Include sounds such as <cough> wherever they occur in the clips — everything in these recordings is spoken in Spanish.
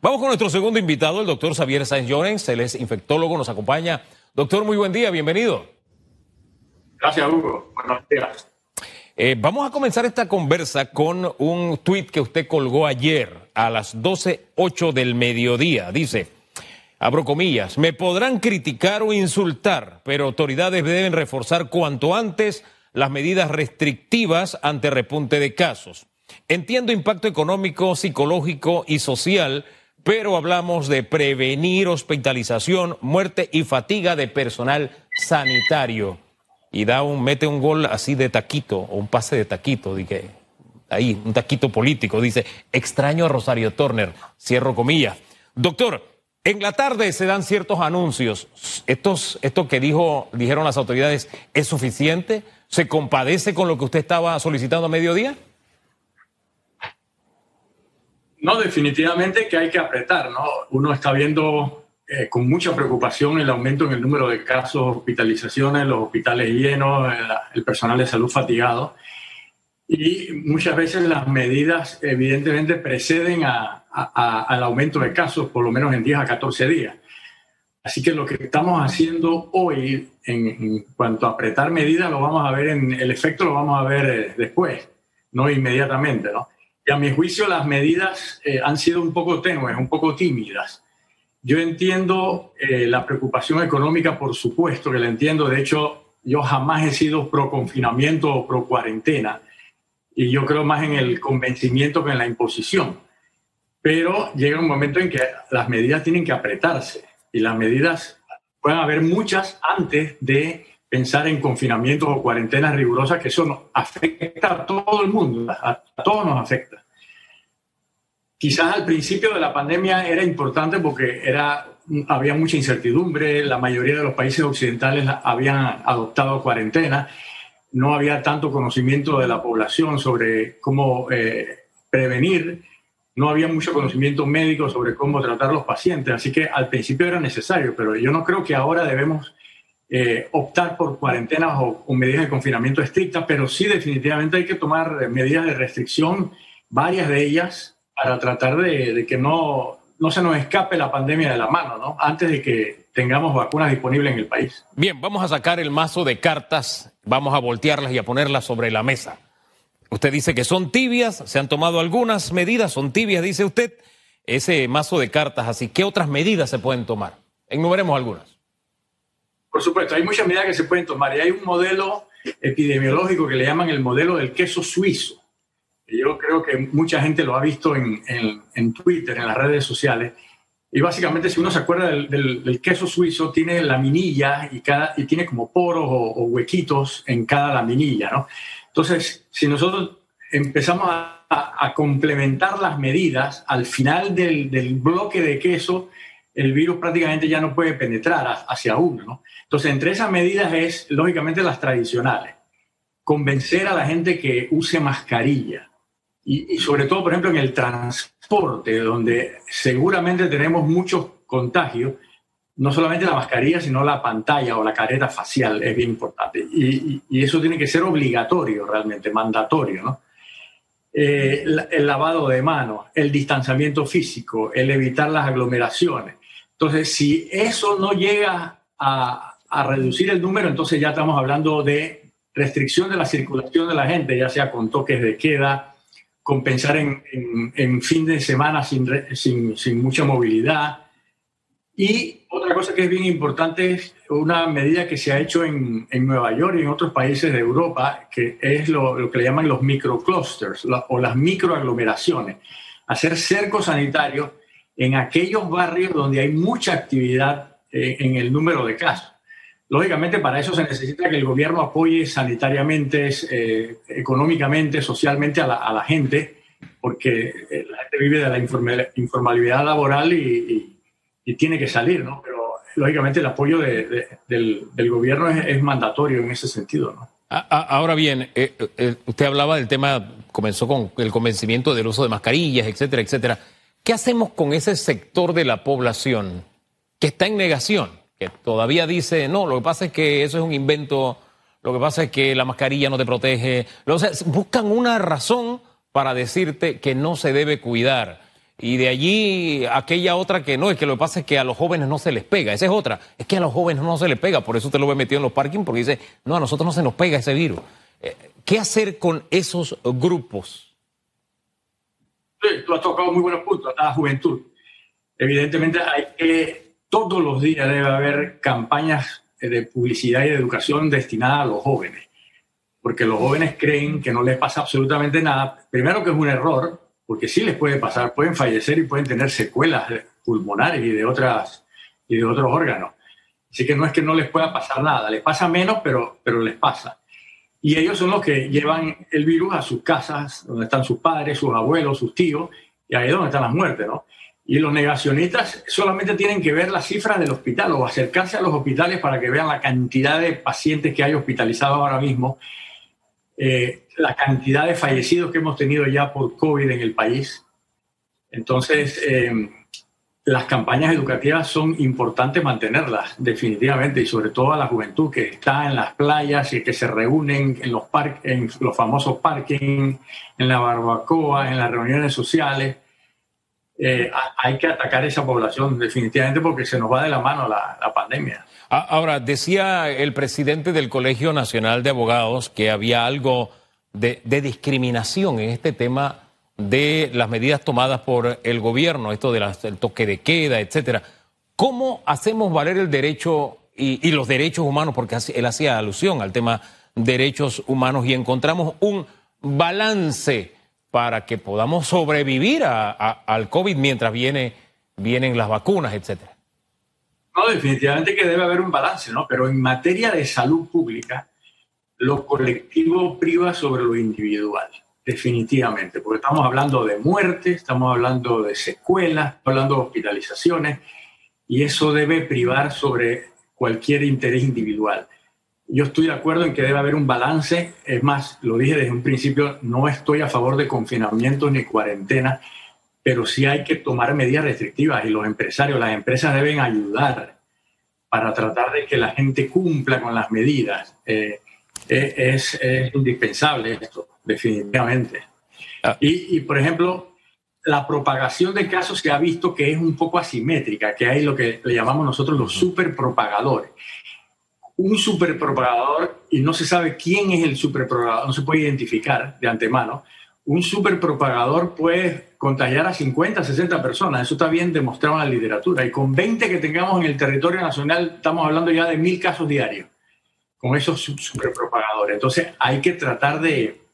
Vamos con nuestro segundo invitado, el doctor Xavier Sáenz Llorens. Él es infectólogo, nos acompaña. Doctor, muy buen día, bienvenido. Gracias, Hugo. Buenos días. Eh, vamos a comenzar esta conversa con un tuit que usted colgó ayer a las 12.08 del mediodía. Dice, abro comillas, me podrán criticar o insultar, pero autoridades deben reforzar cuanto antes las medidas restrictivas ante repunte de casos. Entiendo impacto económico, psicológico y social, pero hablamos de prevenir hospitalización, muerte y fatiga de personal sanitario. Y da un, mete un gol así de taquito, o un pase de taquito, dije, ahí, un taquito político, dice, extraño a Rosario Turner, cierro comillas. Doctor, en la tarde se dan ciertos anuncios. Estos, esto que dijo, dijeron las autoridades, ¿es suficiente? ¿Se compadece con lo que usted estaba solicitando a mediodía? No, definitivamente que hay que apretar, ¿no? Uno está viendo eh, con mucha preocupación el aumento en el número de casos, hospitalizaciones, los hospitales llenos, el, el personal de salud fatigado. Y muchas veces las medidas evidentemente preceden al aumento de casos, por lo menos en 10 a 14 días. Así que lo que estamos haciendo hoy en, en, cuanto a apretar medidas, lo vamos a ver en el efecto, lo vamos a ver eh, después, no inmediatamente, ¿no? Y a mi juicio las medidas eh, han sido un poco tenues, un poco tímidas. Yo entiendo eh, la preocupación económica, por supuesto que la entiendo. De hecho, yo jamás he sido pro confinamiento o pro cuarentena. Y yo creo más en el convencimiento que en la imposición. Pero llega un momento en que las medidas tienen que apretarse. Y las medidas pueden haber muchas antes de pensar en confinamientos o cuarentenas rigurosas, que eso afecta a todo el mundo, a, a todos nos afecta. Quizás al principio de la pandemia era importante porque era, había mucha incertidumbre, la mayoría de los países occidentales habían adoptado cuarentena, no había tanto conocimiento de la población sobre cómo eh, prevenir, no había mucho conocimiento médico sobre cómo tratar a los pacientes, así que al principio era necesario, pero yo no creo que ahora debemos eh, optar por cuarentenas o, medidas de confinamiento estrictas, pero sí definitivamente hay que tomar medidas de restricción, varias de ellas, para tratar de, de, que no, no se nos escape la pandemia de la mano, ¿no? Antes de que tengamos vacunas disponibles en el país. Bien, vamos a sacar el mazo de cartas, vamos a voltearlas y a ponerlas sobre la mesa. Usted dice que son tibias, se han tomado algunas medidas, son tibias, dice usted, ese mazo de cartas, así, ¿qué otras medidas se pueden tomar? Enumeremos algunas. Por supuesto, hay muchas medidas que se pueden tomar y hay un modelo epidemiológico que le llaman el modelo del queso suizo. Yo creo que mucha gente lo ha visto en, en, Twitter, en las redes sociales. Y básicamente, si uno se acuerda del, queso suizo, tiene laminilla y, cada, y tiene como poros o, huequitos en cada laminilla, ¿no? Entonces, si nosotros empezamos a, a, a complementar las medidas, al final del, del, bloque de queso, el virus prácticamente ya no puede penetrar hacia uno, ¿no? Entonces, entre esas medidas es, lógicamente, las tradicionales. Convencer a la gente que use mascarilla, y, sobre todo, por ejemplo, en el transporte, donde seguramente tenemos muchos contagios, no solamente la mascarilla, sino la pantalla o la careta facial es bien importante. Y, y eso tiene que ser obligatorio realmente, mandatorio, ¿no? Eh, el lavado de manos, el distanciamiento físico, el evitar las aglomeraciones. Entonces, si eso no llega a, a reducir el número, entonces ya estamos hablando de restricción de la circulación de la gente, ya sea con toques de queda, compensar en, en, en, fin de semana sin, sin, sin, mucha movilidad. Y otra cosa que es bien importante es una medida que se ha hecho en, en Nueva York y en otros países de Europa, que es lo, lo que le llaman los microclusters la, o las microaglomeraciones. Hacer cercos sanitarios en aquellos barrios donde hay mucha actividad eh, en el número de casos. Lógicamente, para eso se necesita que el gobierno apoye sanitariamente, eh, económicamente, socialmente a la, a la, gente, porque eh, la gente vive de la informalidad laboral y, y, y, tiene que salir, ¿no? Pero lógicamente el apoyo de, de, del, del, gobierno es, es, mandatorio en ese sentido, ¿no? Ahora bien, eh, eh, usted hablaba del tema, comenzó con el convencimiento del uso de mascarillas, etcétera, etcétera. ¿Qué hacemos con ese sector de la población que está en negación? que todavía dice, no, lo que pasa es que eso es un invento, lo que pasa es que la mascarilla no te protege. O sea, buscan una razón para decirte que no se debe cuidar. Y de allí aquella otra que no, es que lo que pasa es que a los jóvenes no se les pega. Esa es otra. Es que a los jóvenes no se les pega. Por eso usted lo ve metido en los parkings porque dice, no, a nosotros no se nos pega ese virus. Eh, ¿Qué hacer con esos grupos? Tú has tocado muy buenos puntos, a la juventud. Evidentemente hay que, todos los días debe haber campañas de publicidad y de educación destinadas a los jóvenes. Porque los jóvenes creen que no les pasa absolutamente nada. Primero que es un error, porque sí les puede pasar, pueden fallecer y pueden tener secuelas pulmonares y de, otras, y de otros órganos. Así que no es que no les pueda pasar nada, les pasa menos, pero, pero les pasa. Y ellos son los que llevan el virus a sus casas, donde están sus padres, sus abuelos, sus tíos, y ahí es donde están las muertes, ¿no? Y los negacionistas solamente tienen que ver las cifras del hospital o acercarse a los hospitales para que vean la cantidad de pacientes que hay hospitalizados ahora mismo eh, la cantidad de fallecidos que hemos tenido ya por COVID en el país. Entonces, eh, las campañas educativas son importantes mantenerlas, definitivamente, y sobre todo a la juventud que está en las playas y que se reúnen en los, en los famosos parking, en la barbacoa, en las reuniones sociales. Eh, hay que atacar esa población definitivamente porque se nos va de la mano la, pandemia. Ah, ahora, decía el presidente del Colegio Nacional de Abogados que había algo de, discriminación en este tema de las medidas tomadas por el gobierno, esto del toque de queda, etcétera. ¿Cómo hacemos valer el derecho y, los derechos humanos? Porque él hacía alusión al tema derechos humanos y encontramos un balance para que podamos sobrevivir a, al COVID mientras viene, vienen las vacunas, etcétera. No, definitivamente que debe haber un balance, ¿no? Pero en materia de salud pública, lo colectivo priva sobre lo individual, definitivamente, porque estamos hablando de muerte, estamos hablando de secuelas, estamos hablando de hospitalizaciones, y eso debe privar sobre cualquier interés individual. Yo estoy de acuerdo en que debe haber un balance, es más, lo dije desde un principio, no estoy a favor de confinamiento ni cuarentena, pero sí hay que tomar medidas restrictivas y los empresarios, las empresas deben ayudar para tratar de que la gente cumpla con las medidas. Eh, eh, es, indispensable esto, definitivamente. Ah. Y, por ejemplo, la propagación de casos se ha visto que es un poco asimétrica, que hay lo que le llamamos nosotros los superpropagadores. Un superpropagador, y no se sabe quién es el superpropagador, no se puede identificar de antemano, un superpropagador puede contagiar a 50, 60 personas. Eso está bien demostrado en la literatura. Y con 20 que tengamos en el territorio nacional, estamos hablando ya de mil casos diarios con esos superpropagadores. Entonces hay que tratar de,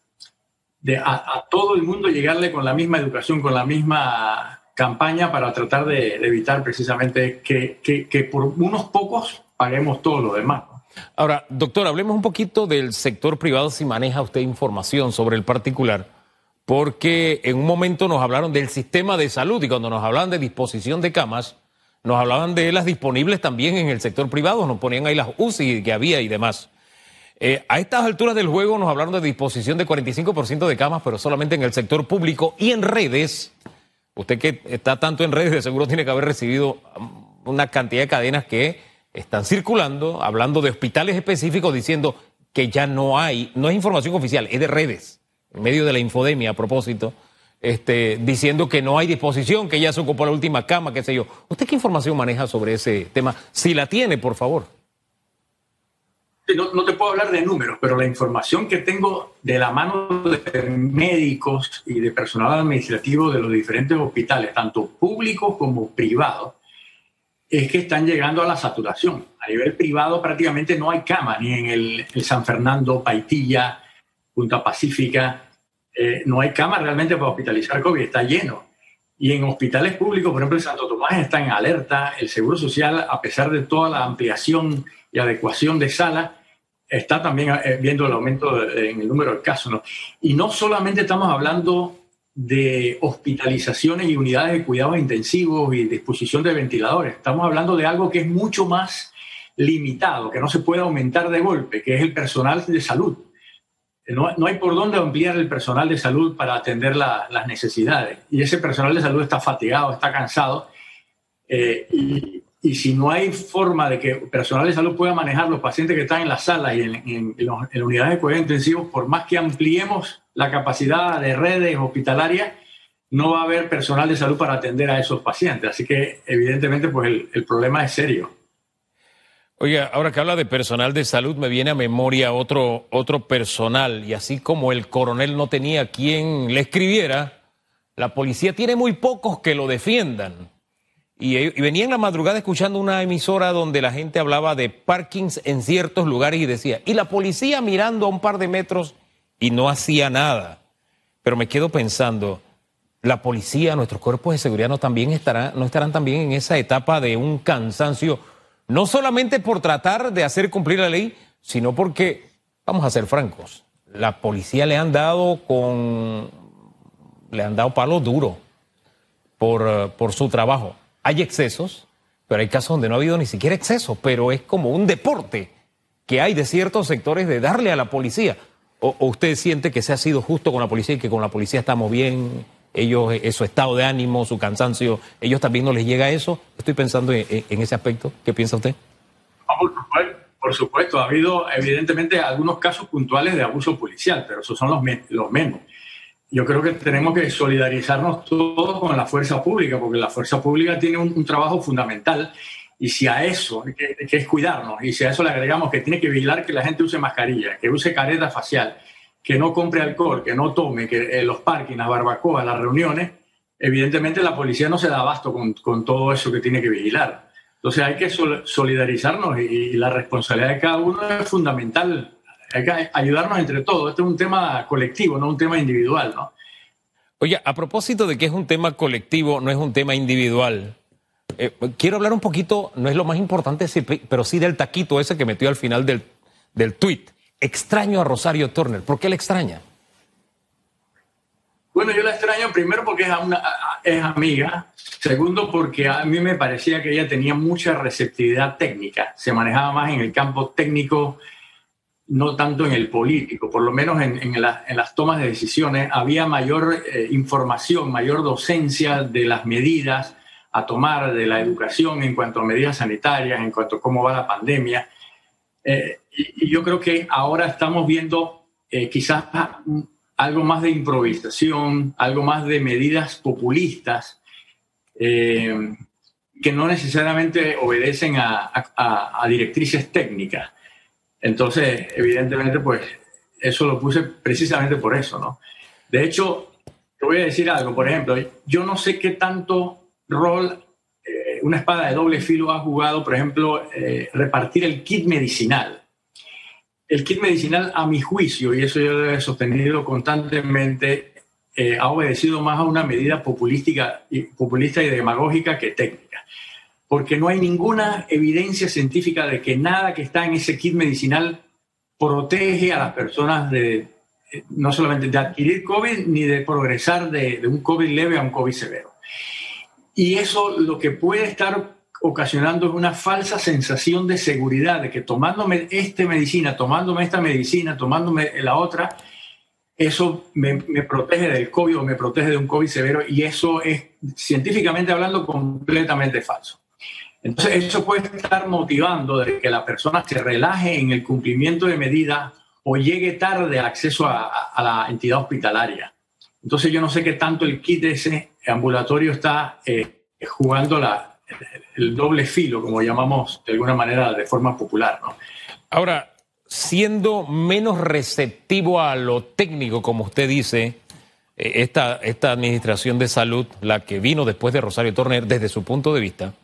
de a, todo el mundo llegarle con la misma educación, con la misma campaña para tratar de, evitar precisamente que, que, que, por unos pocos paguemos todo lo demás. Ahora, doctor, hablemos un poquito del sector privado si maneja usted información sobre el particular porque en un momento nos hablaron del sistema de salud y cuando nos hablaban de disposición de camas, nos hablaban de las disponibles también en el sector privado, nos ponían ahí las UCI que había y demás. Eh, a estas alturas del juego nos hablaron de disposición de 45% de camas, pero solamente en el sector público y en redes. Usted que está tanto en redes, de seguro tiene que haber recibido una cantidad de cadenas que están circulando, hablando de hospitales específicos, diciendo que ya no hay, no es información oficial, es de redes en medio de la infodemia a propósito, este, diciendo que no hay disposición, que ya se ocupó la última cama, qué sé yo. ¿Usted qué información maneja sobre ese tema? Si la tiene, por favor. No, te puedo hablar de números, pero la información que tengo de la mano de médicos y de personal administrativo de los diferentes hospitales, tanto públicos como privados, es que están llegando a la saturación. A nivel privado prácticamente no hay cama, ni en el, San Fernando, Paitilla, Punta Pacífica, eh, no hay cama realmente para hospitalizar COVID, está lleno. Y en hospitales públicos, por ejemplo, el Santo Tomás está en alerta, el Seguro Social, a pesar de toda la ampliación y adecuación de salas, está también eh, viendo el aumento en el número de casos. Y no solamente estamos hablando de hospitalizaciones y unidades de cuidados intensivos y disposición de ventiladores, estamos hablando de algo que es mucho más limitado, que no se puede aumentar de golpe, que es el personal de salud no, hay por dónde ampliar el personal de salud para atender las necesidades. Y ese personal de salud está fatigado, está cansado. Eh, y, si no hay forma de que personal de salud pueda manejar los pacientes que están en las salas y en, en, en unidades de cuidados intensivos, por más que ampliemos la capacidad de redes hospitalarias, no va a haber personal de salud para atender a esos pacientes. Así que evidentemente pues el, el problema es serio. Oiga, ahora que habla de personal de salud, me viene a memoria otro, otro personal, y así como el coronel no tenía quien le escribiera, la policía tiene muy pocos que lo defiendan. Y, y, venía en la madrugada escuchando una emisora donde la gente hablaba de parkings en ciertos lugares y decía, y la policía mirando a un par de metros y no hacía nada. Pero me quedo pensando, la policía, nuestros cuerpos de seguridad no, también estarán, no estarán también en esa etapa de un cansancio no solamente por tratar de hacer cumplir la ley, sino porque, vamos a ser francos, la policía le han dado con, le han dado palo duro por, eh, por su trabajo. Hay excesos, pero hay casos donde no ha habido ni siquiera excesos, pero es como un deporte que hay de ciertos sectores de darle a la policía. ¿O, o usted siente que se ha sido justo con la policía y que con la policía estamos bien? Ellos, eh, su estado de ánimo, su cansancio, ellos también no les llega a eso. Estoy pensando en, en ese aspecto. ¿Qué piensa usted? por, supuesto, por supuesto, ha habido evidentemente algunos casos puntuales de abuso policial, pero esos son los, los menos. Yo creo que tenemos que solidarizarnos todos con la fuerza pública, porque la fuerza pública tiene un, un trabajo fundamental y si a eso, que, que, es cuidarnos, y si a eso le agregamos que tiene que vigilar que la gente use mascarilla, que use careta facial, que no compre alcohol, que no tome, que en los parques, las barbacoas, las reuniones, evidentemente la policía no se da abasto con, con todo eso que tiene que vigilar. Entonces hay que solidarizarnos y, y, la responsabilidad de cada uno es fundamental. Hay que ayudarnos entre todos. Este es un tema colectivo, no un tema individual, ¿no? Oye, a propósito de que es un tema colectivo, no es un tema individual. Eh, quiero hablar un poquito, no es lo más importante, pero sí del taquito ese que metió al final del, del tweet extraño a Rosario Turner. ¿Por qué la extraña? Bueno, yo la extraño primero porque es, amiga, segundo porque a mí me parecía que ella tenía mucha receptividad técnica, se manejaba más en el campo técnico, no tanto en el político, por lo menos en las tomas de decisiones había mayor eh, información, mayor docencia de las medidas a tomar, de la educación en cuanto a medidas sanitarias, en cuanto a cómo va la pandemia. Eh, y, yo creo que ahora estamos viendo eh, quizás algo más de improvisación, algo más de medidas populistas eh, que no necesariamente obedecen a, directrices técnicas. Entonces, evidentemente, pues eso lo puse precisamente por eso, ¿no? De hecho, te voy a decir algo, por ejemplo, yo no sé qué tanto rol una espada de doble filo ha jugado, por ejemplo, eh, repartir el kit medicinal. El kit medicinal, a mi juicio, y eso yo lo he sostenido constantemente, eh, ha obedecido más a una medida populística populista y demagógica que técnica. Porque no hay ninguna evidencia científica de que nada que está en ese kit medicinal protege a las personas de, no solamente de adquirir COVID, ni de progresar de, de un COVID leve a un COVID severo. Y eso lo que puede estar ocasionando una falsa sensación de seguridad, de que tomándome esta medicina, tomándome esta medicina, tomándome la otra, eso me, protege del COVID o me protege de un COVID severo y eso es científicamente hablando completamente falso. Entonces eso puede estar motivando de que la persona se relaje en el cumplimiento de medidas o llegue tarde al acceso a, a la entidad hospitalaria. Entonces yo no sé qué tanto el kit ese ambulatorio está eh, jugando la, el doble filo, como llamamos de alguna manera de forma popular. ¿no? Ahora, siendo menos receptivo a lo técnico, como usted dice, eh, esta, esta administración de salud, la que vino después de Rosario Torner, desde su punto de vista,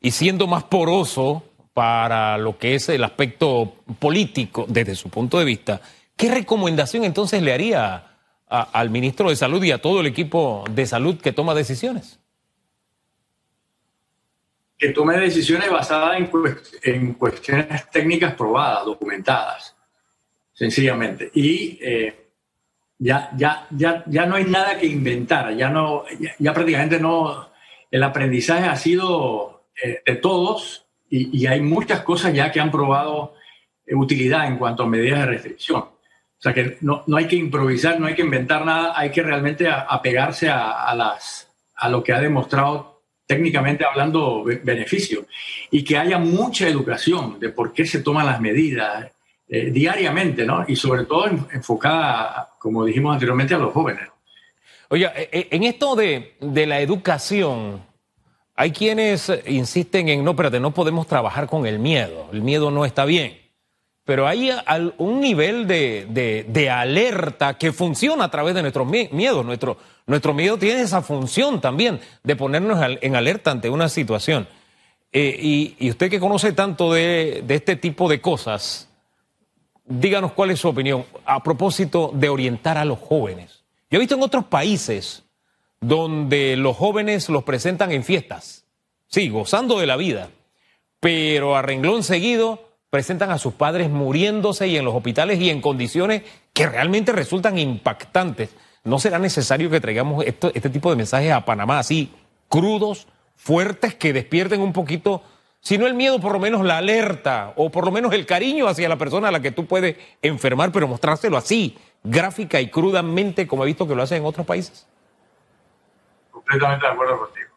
y siendo más poroso para lo que es el aspecto político desde su punto de vista, ¿qué recomendación entonces le haría al ministro de Salud y a todo el equipo de salud que toma decisiones? Que tome decisiones basadas en, en cuestiones técnicas probadas, documentadas, sencillamente. Y eh, ya, ya, ya, ya no hay nada que inventar, ya, no, ya, ya prácticamente no. El aprendizaje ha sido eh, de todos y, y, hay muchas cosas ya que han probado utilidad en cuanto a medidas de restricción. O sea que no, no, hay que improvisar, no hay que inventar nada, hay que realmente apegarse a, a, las, a lo que ha demostrado técnicamente hablando beneficio y que haya mucha educación de por qué se toman las medidas eh, diariamente, ¿no? Y sobre todo enfocada, como dijimos anteriormente, a los jóvenes. Oiga, e, en esto de, de la educación, hay quienes insisten en, no, espérate, no podemos trabajar con el miedo, el miedo no está bien. Pero hay un nivel de, de, alerta que funciona a través de nuestros miedos. Nuestro, nuestro miedo tiene esa función también de ponernos en alerta ante una situación. Eh, y, usted que conoce tanto de, de este tipo de cosas, díganos cuál es su opinión a propósito de orientar a los jóvenes. Yo he visto en otros países donde los jóvenes los presentan en fiestas, sí, gozando de la vida, pero a renglón seguido presentan a sus padres muriéndose y en los hospitales y en condiciones que realmente resultan impactantes. ¿No será necesario que traigamos este tipo de mensajes a Panamá así, crudos, fuertes, que despierten un poquito, si no el miedo, por lo menos la alerta o por lo menos el cariño hacia la persona a la que tú puedes enfermar, pero mostrárselo así, gráfica y crudamente como he visto que lo hacen en otros países? Completamente de acuerdo contigo.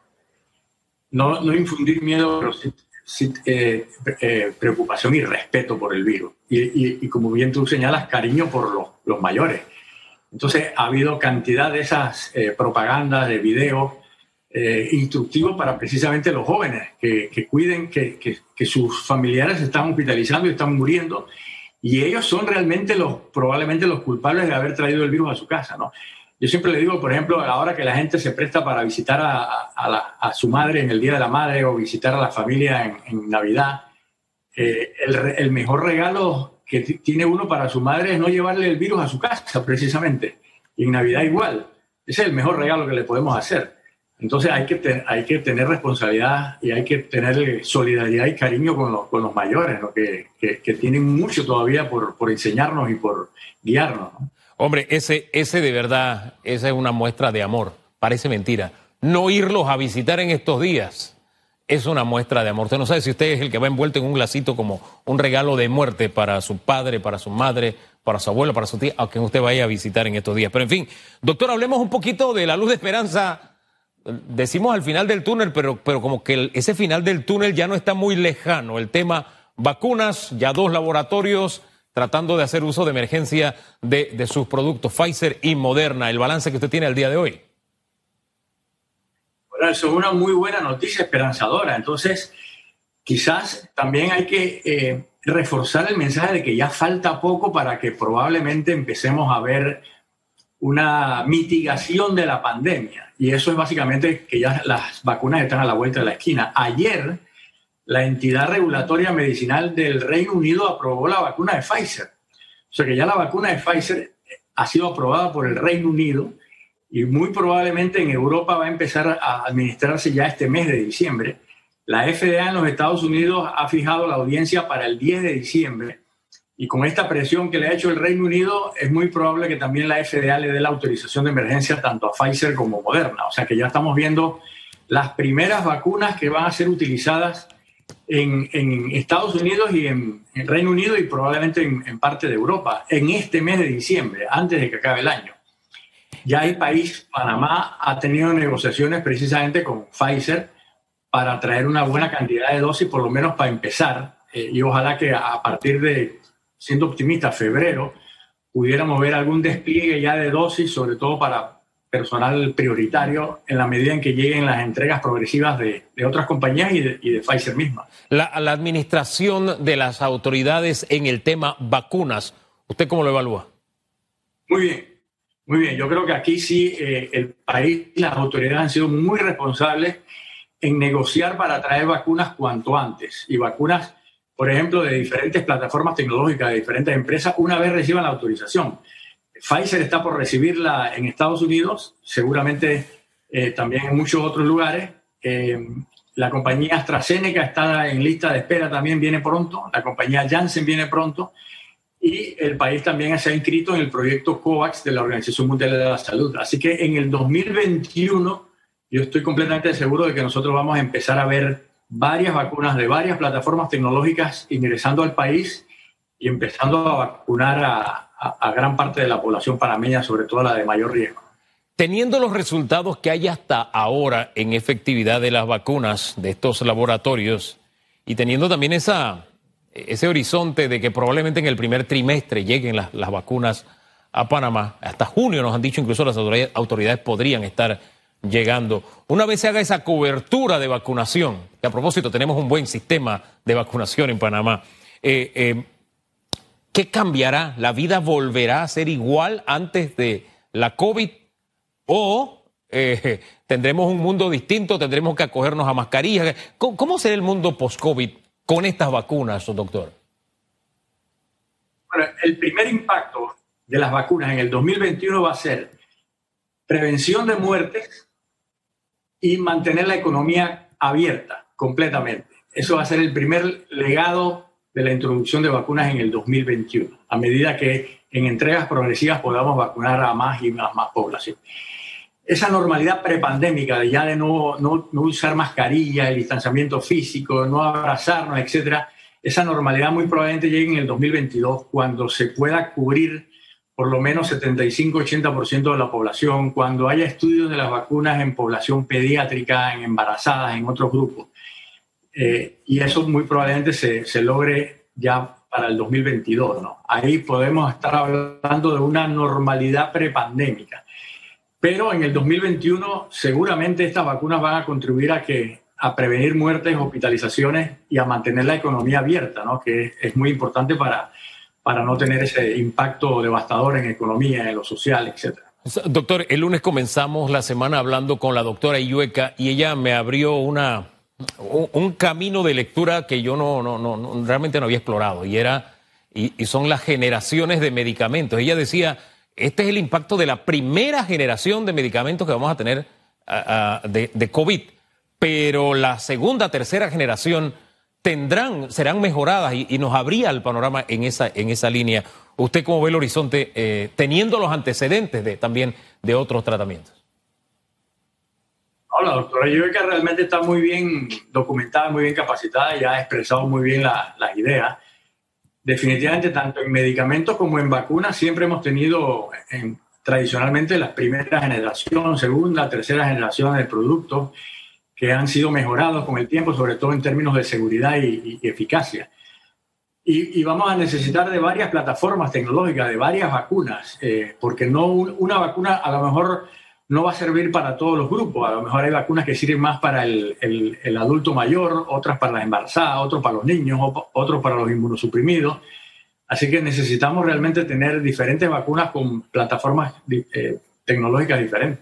No, no infundir miedo, pero sí, eh, eh, preocupación y respeto por el virus. Y, como bien tú señalas, cariño por los, mayores. Entonces, ha habido cantidad de esas eh, propagandas, de videos instructivos para precisamente los jóvenes, que, cuiden que, sus familiares están hospitalizando y están muriendo y ellos son realmente los, probablemente los culpables de haber traído el virus a su casa, ¿no? Yo siempre le digo, por ejemplo, a la hora que la gente se presta para visitar a, su madre en el Día de la Madre o visitar a la familia en, Navidad, eh, el, mejor regalo que tiene uno para su madre es no llevarle el virus a su casa, precisamente. Y en Navidad igual. Ese es el mejor regalo que le podemos hacer. Entonces hay que, hay que tener responsabilidad y hay que tener solidaridad y cariño con los, con los mayores, que, que, tienen mucho todavía por, por enseñarnos y por guiarnos. Hombre, ese, ese de verdad, esa es una muestra de amor. Parece mentira. No irlos a visitar en estos días es una muestra de amor. Usted no sabe si usted es el que va envuelto en un glacito como un regalo de muerte para su padre, para su madre, para su abuelo, para su tía, a quien usted vaya a visitar en estos días. Pero en fin, doctor, hablemos un poquito de la luz de esperanza decimos al final del túnel, pero, pero como que ese final del túnel ya no está muy lejano. El tema vacunas, ya dos laboratorios tratando de hacer uso de emergencia de, de sus productos, Pfizer y Moderna. El balance que usted tiene al día de hoy. Eso es una muy buena noticia esperanzadora. Entonces, quizás también hay que eh, reforzar el mensaje de que ya falta poco para que probablemente empecemos a ver una mitigación de la pandemia. Y eso es básicamente que ya las vacunas están a la vuelta de la esquina. Ayer, la entidad regulatoria medicinal del Reino Unido aprobó la vacuna de Pfizer. O sea que ya la vacuna de Pfizer ha sido aprobada por el Reino Unido y muy probablemente en Europa va a empezar a administrarse ya este mes de diciembre. La FDA en los Estados Unidos ha fijado la audiencia para el 10 de diciembre y con esta presión que le ha hecho el Reino Unido, es muy probable que también la FDA le dé la autorización de emergencia tanto a Pfizer como a Moderna. O sea que ya estamos viendo las primeras vacunas que van a ser utilizadas en, Estados Unidos y en, Reino Unido y probablemente en, parte de Europa en este mes de diciembre, antes de que acabe el año. Ya el país, Panamá, ha tenido negociaciones precisamente con Pfizer para traer una buena cantidad de dosis, por lo menos para empezar. Eh, y ojalá que a partir de siendo optimista, febrero, pudiéramos ver algún despliegue ya de dosis, sobre todo para personal prioritario, en la medida en que lleguen las entregas progresivas de, otras compañías y de, Pfizer misma. La, administración de las autoridades en el tema vacunas, ¿usted cómo lo evalúa? Muy bien, muy bien. Yo creo que aquí sí eh, el país las autoridades han sido muy responsables en negociar para traer vacunas cuanto antes y vacunas por ejemplo, de diferentes plataformas tecnológicas, de diferentes empresas, una vez reciban la autorización. Pfizer está por recibirla en Estados Unidos, seguramente eh, también en muchos otros lugares. Eh, la compañía AstraZeneca está en lista de espera, también viene pronto. La compañía Janssen viene pronto. Y el país también se ha inscrito en el proyecto COVAX de la Organización Mundial de la Salud. Así que en el 2021 yo estoy completamente seguro de que nosotros vamos a empezar a ver varias vacunas de varias plataformas tecnológicas ingresando al país y empezando a vacunar a, gran parte de la población panameña, sobre todo la de mayor riesgo. Teniendo los resultados que hay hasta ahora en efectividad de las vacunas de estos laboratorios y teniendo también esa, ese horizonte de que probablemente en el primer trimestre lleguen las, las vacunas a Panamá. Hasta junio nos han dicho incluso las autoridades podrían estar llegando. Una vez se haga esa cobertura de vacunación, que a propósito tenemos un buen sistema de vacunación en Panamá, eh, eh, ¿qué cambiará? ¿La vida volverá a ser igual antes de la COVID? ¿O eh, tendremos un mundo distinto? ¿Tendremos que acogernos a mascarillas? ¿Cómo, será el mundo post-COVID con estas vacunas, doctor? Bueno, el primer impacto de las vacunas en el 2021 va a ser prevención de muertes y mantener la economía abierta completamente. Eso va a ser el primer legado de la introducción de vacunas en el 2021, a medida que en entregas progresivas podamos vacunar a más y más, más población. Esa normalidad prepandémica ya de no, no, no usar mascarilla, el distanciamiento físico, no abrazarnos, etcétera, esa normalidad muy probablemente llegue en el 2022 cuando se pueda cubrir por lo menos 75-80% de la población, cuando haya estudios de las vacunas en población pediátrica, en embarazadas, en otros grupos. Eh, y eso muy probablemente se, se, logre ya para el 2022. ¿no? Ahí podemos estar hablando de una normalidad prepandémica. Pero en el 2021 seguramente estas vacunas van a contribuir a, que, a prevenir muertes, hospitalizaciones y a mantener la economía abierta, ¿no? que es, muy importante para para no tener ese impacto devastador en economía, en lo social, etc. Doctor, el lunes comenzamos la semana hablando con la doctora Iueca y ella me abrió una, un, camino de lectura que yo no, no, no, realmente no había explorado y era y, son las generaciones de medicamentos. Ella decía, este es el impacto de la primera generación de medicamentos que vamos a tener de, de COVID, pero la segunda, tercera generación tendrán, serán mejoradas y, nos abría el panorama en esa, en esa línea. ¿Usted cómo ve el horizonte eh, teniendo los antecedentes de, también de otros tratamientos? Hola, doctora que realmente está muy bien documentada, muy bien capacitada y ha expresado muy bien las ideas. Definitivamente, tanto en medicamentos como en vacunas, siempre hemos tenido en, tradicionalmente las primeras generación, segunda, tercera generación de productos que han sido mejorados con el tiempo, sobre todo en términos de seguridad y, eficacia. Y, vamos a necesitar de varias plataformas tecnológicas, de varias vacunas, eh, porque no una vacuna a lo mejor no va a servir para todos los grupos. A lo mejor hay vacunas que sirven más para el, el, adulto mayor, otras para las embarazadas, otros para los niños, otros para los inmunosuprimidos. Así que necesitamos realmente tener diferentes vacunas con plataformas eh, tecnológicas diferentes.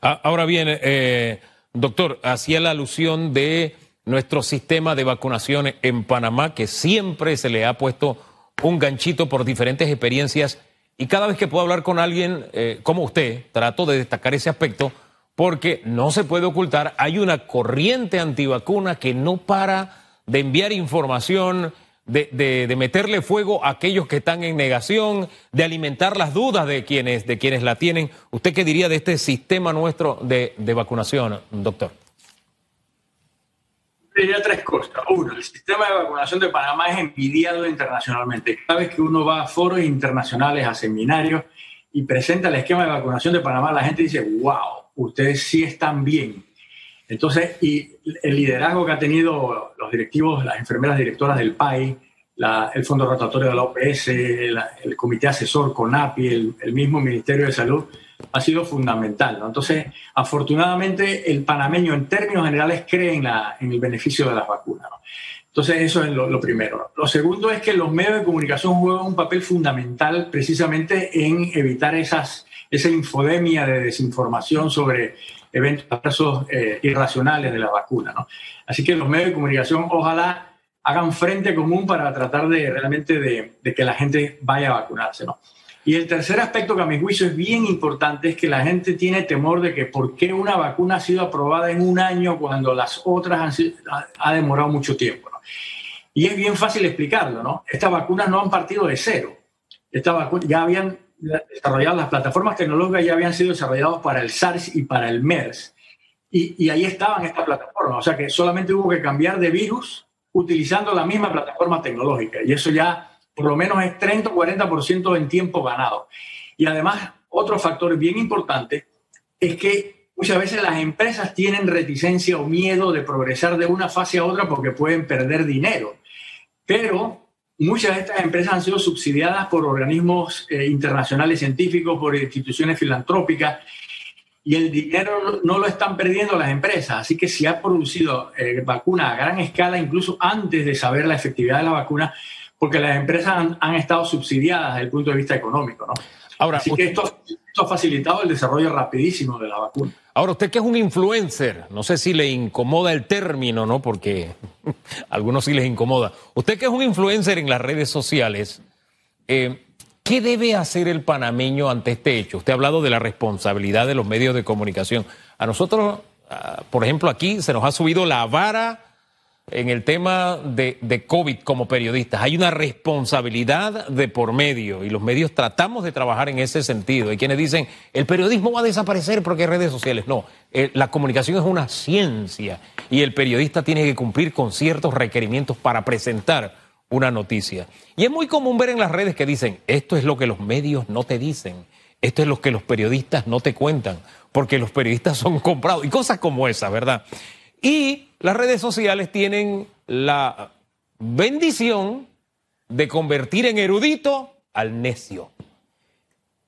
Ahora bien, eh, Doctor, hacía la alusión de nuestro sistema de vacunación en Panamá, que siempre se le ha puesto un ganchito por diferentes experiencias y cada vez que puedo hablar con alguien eh, como usted, trato de destacar ese aspecto porque no se puede ocultar, hay una corriente antivacuna que no para de enviar información de, meterle fuego a aquellos que están en negación, de alimentar las dudas de quienes, de quienes la tienen. ¿Usted qué diría de este sistema nuestro de, vacunación, doctor? Diría tres cosas. Uno, el sistema de vacunación de Panamá es envidiado internacionalmente. Cada vez que uno va a foros internacionales, a seminarios y presenta el esquema de vacunación de Panamá, la gente dice, wow, ustedes sí están bien. Entonces, y el liderazgo que ha tenido los directivos, las enfermeras directoras del PAI, el Fondo Rotatorio de la OPS, el Comité Asesor CONAPI, el, mismo Ministerio de Salud, ha sido fundamental. Entonces, afortunadamente, el panameño en términos generales cree en, la, en el beneficio de las vacunas. Entonces, eso es lo, lo, primero. Lo segundo es que los medios de comunicación juegan un papel fundamental precisamente en evitar esas, esa infodemia de desinformación sobre eventos eh, irracionales de la vacuna. ¿no? Así que los medios de comunicación ojalá hagan frente común para tratar de realmente de, que la gente vaya a vacunarse. ¿no? Y el tercer aspecto que a mi juicio es bien importante es que la gente tiene temor de que por qué una vacuna ha sido aprobada en un año cuando las otras han sido, ha, demorado mucho tiempo. ¿no? Y es bien fácil explicarlo, ¿no? Estas vacunas no han partido de cero. Estas vacunas ya habían desarrolladas, las plataformas tecnológicas ya habían sido desarrolladas para el SARS y para el MERS. Y, ahí estaban estas plataformas. O sea que solamente hubo que cambiar de virus utilizando la misma plataforma tecnológica. Y eso ya por lo menos es 30 o 40% en tiempo ganado. Y además, otro factor bien importante es que muchas veces las empresas tienen reticencia o miedo de progresar de una fase a otra porque pueden perder dinero. Pero muchas de estas empresas han sido subsidiadas por organismos eh, internacionales científicos, por instituciones filantrópicas, y el dinero no lo están perdiendo las empresas. Así que si ha producido eh, vacuna a gran escala, incluso antes de saber la efectividad de la vacuna, porque las empresas han, estado subsidiadas desde el punto de vista económico. ¿no? Ahora, Así que esto, esto ha facilitado el desarrollo rapidísimo de la vacuna. Ahora, usted que es un influencer, no sé si le incomoda el término, ¿no? Porque <laughs> a algunos sí les incomoda. Usted que es un influencer en las redes sociales, eh, ¿qué debe hacer el panameño ante este hecho? Usted ha hablado de la responsabilidad de los medios de comunicación. A nosotros, ah, por ejemplo, aquí se nos ha subido la vara en el tema de, COVID como periodistas. Hay una responsabilidad de por medio y los medios tratamos de trabajar en ese sentido. Hay quienes dicen, el periodismo va a desaparecer porque hay redes sociales. No, eh, la comunicación es una ciencia y el periodista tiene que cumplir con ciertos requerimientos para presentar una noticia. Y es muy común ver en las redes que dicen, esto es lo que los medios no te dicen, esto es lo que los periodistas no te cuentan, porque los periodistas son comprados y cosas como esa, ¿verdad? Y las redes sociales tienen la bendición de convertir en erudito al necio.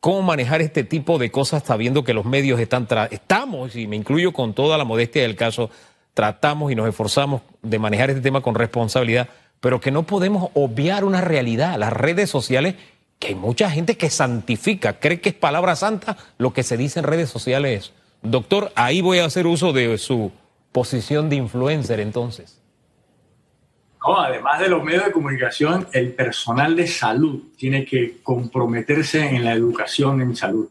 ¿Cómo manejar este tipo de cosas sabiendo que los medios están, estamos, y me incluyo con toda la modestia del caso, tratamos y nos esforzamos de manejar este tema con responsabilidad, pero que no podemos obviar una realidad. Las redes sociales, que hay mucha gente que santifica, cree que es palabra santa, lo que se dice en redes sociales doctor, ahí voy a hacer uso de su posición de influencer entonces? No, además de los medios de comunicación, el personal de salud tiene que comprometerse en la educación en salud.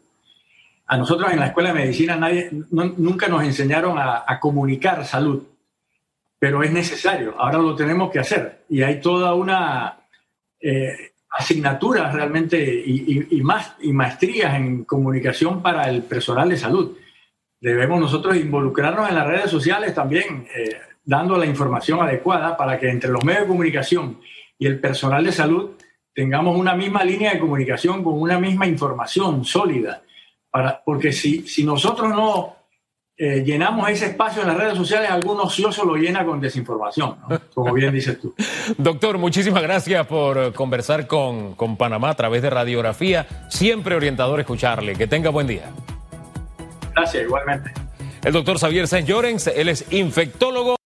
A nosotros en la escuela de medicina nadie, nunca nos enseñaron a, comunicar salud, pero es necesario, ahora lo tenemos que hacer. Y hay toda una eh, asignatura realmente y, más, y maestrías en comunicación para el personal de salud debemos nosotros involucrarnos en las redes sociales también, eh, dando la información adecuada para que entre los medios de comunicación y el personal de salud tengamos una misma línea de comunicación con una misma información sólida. Para, porque si, si nosotros no eh, llenamos ese espacio en las redes sociales, algún ocioso lo llena con desinformación, como bien dices tú. <laughs> Doctor, muchísimas gracias por conversar con, con Panamá a través de radiografía. Siempre orientador escucharle. Que tenga buen día. Gracias, igualmente. El doctor Xavier Sáenz Llorens, él es infectólogo.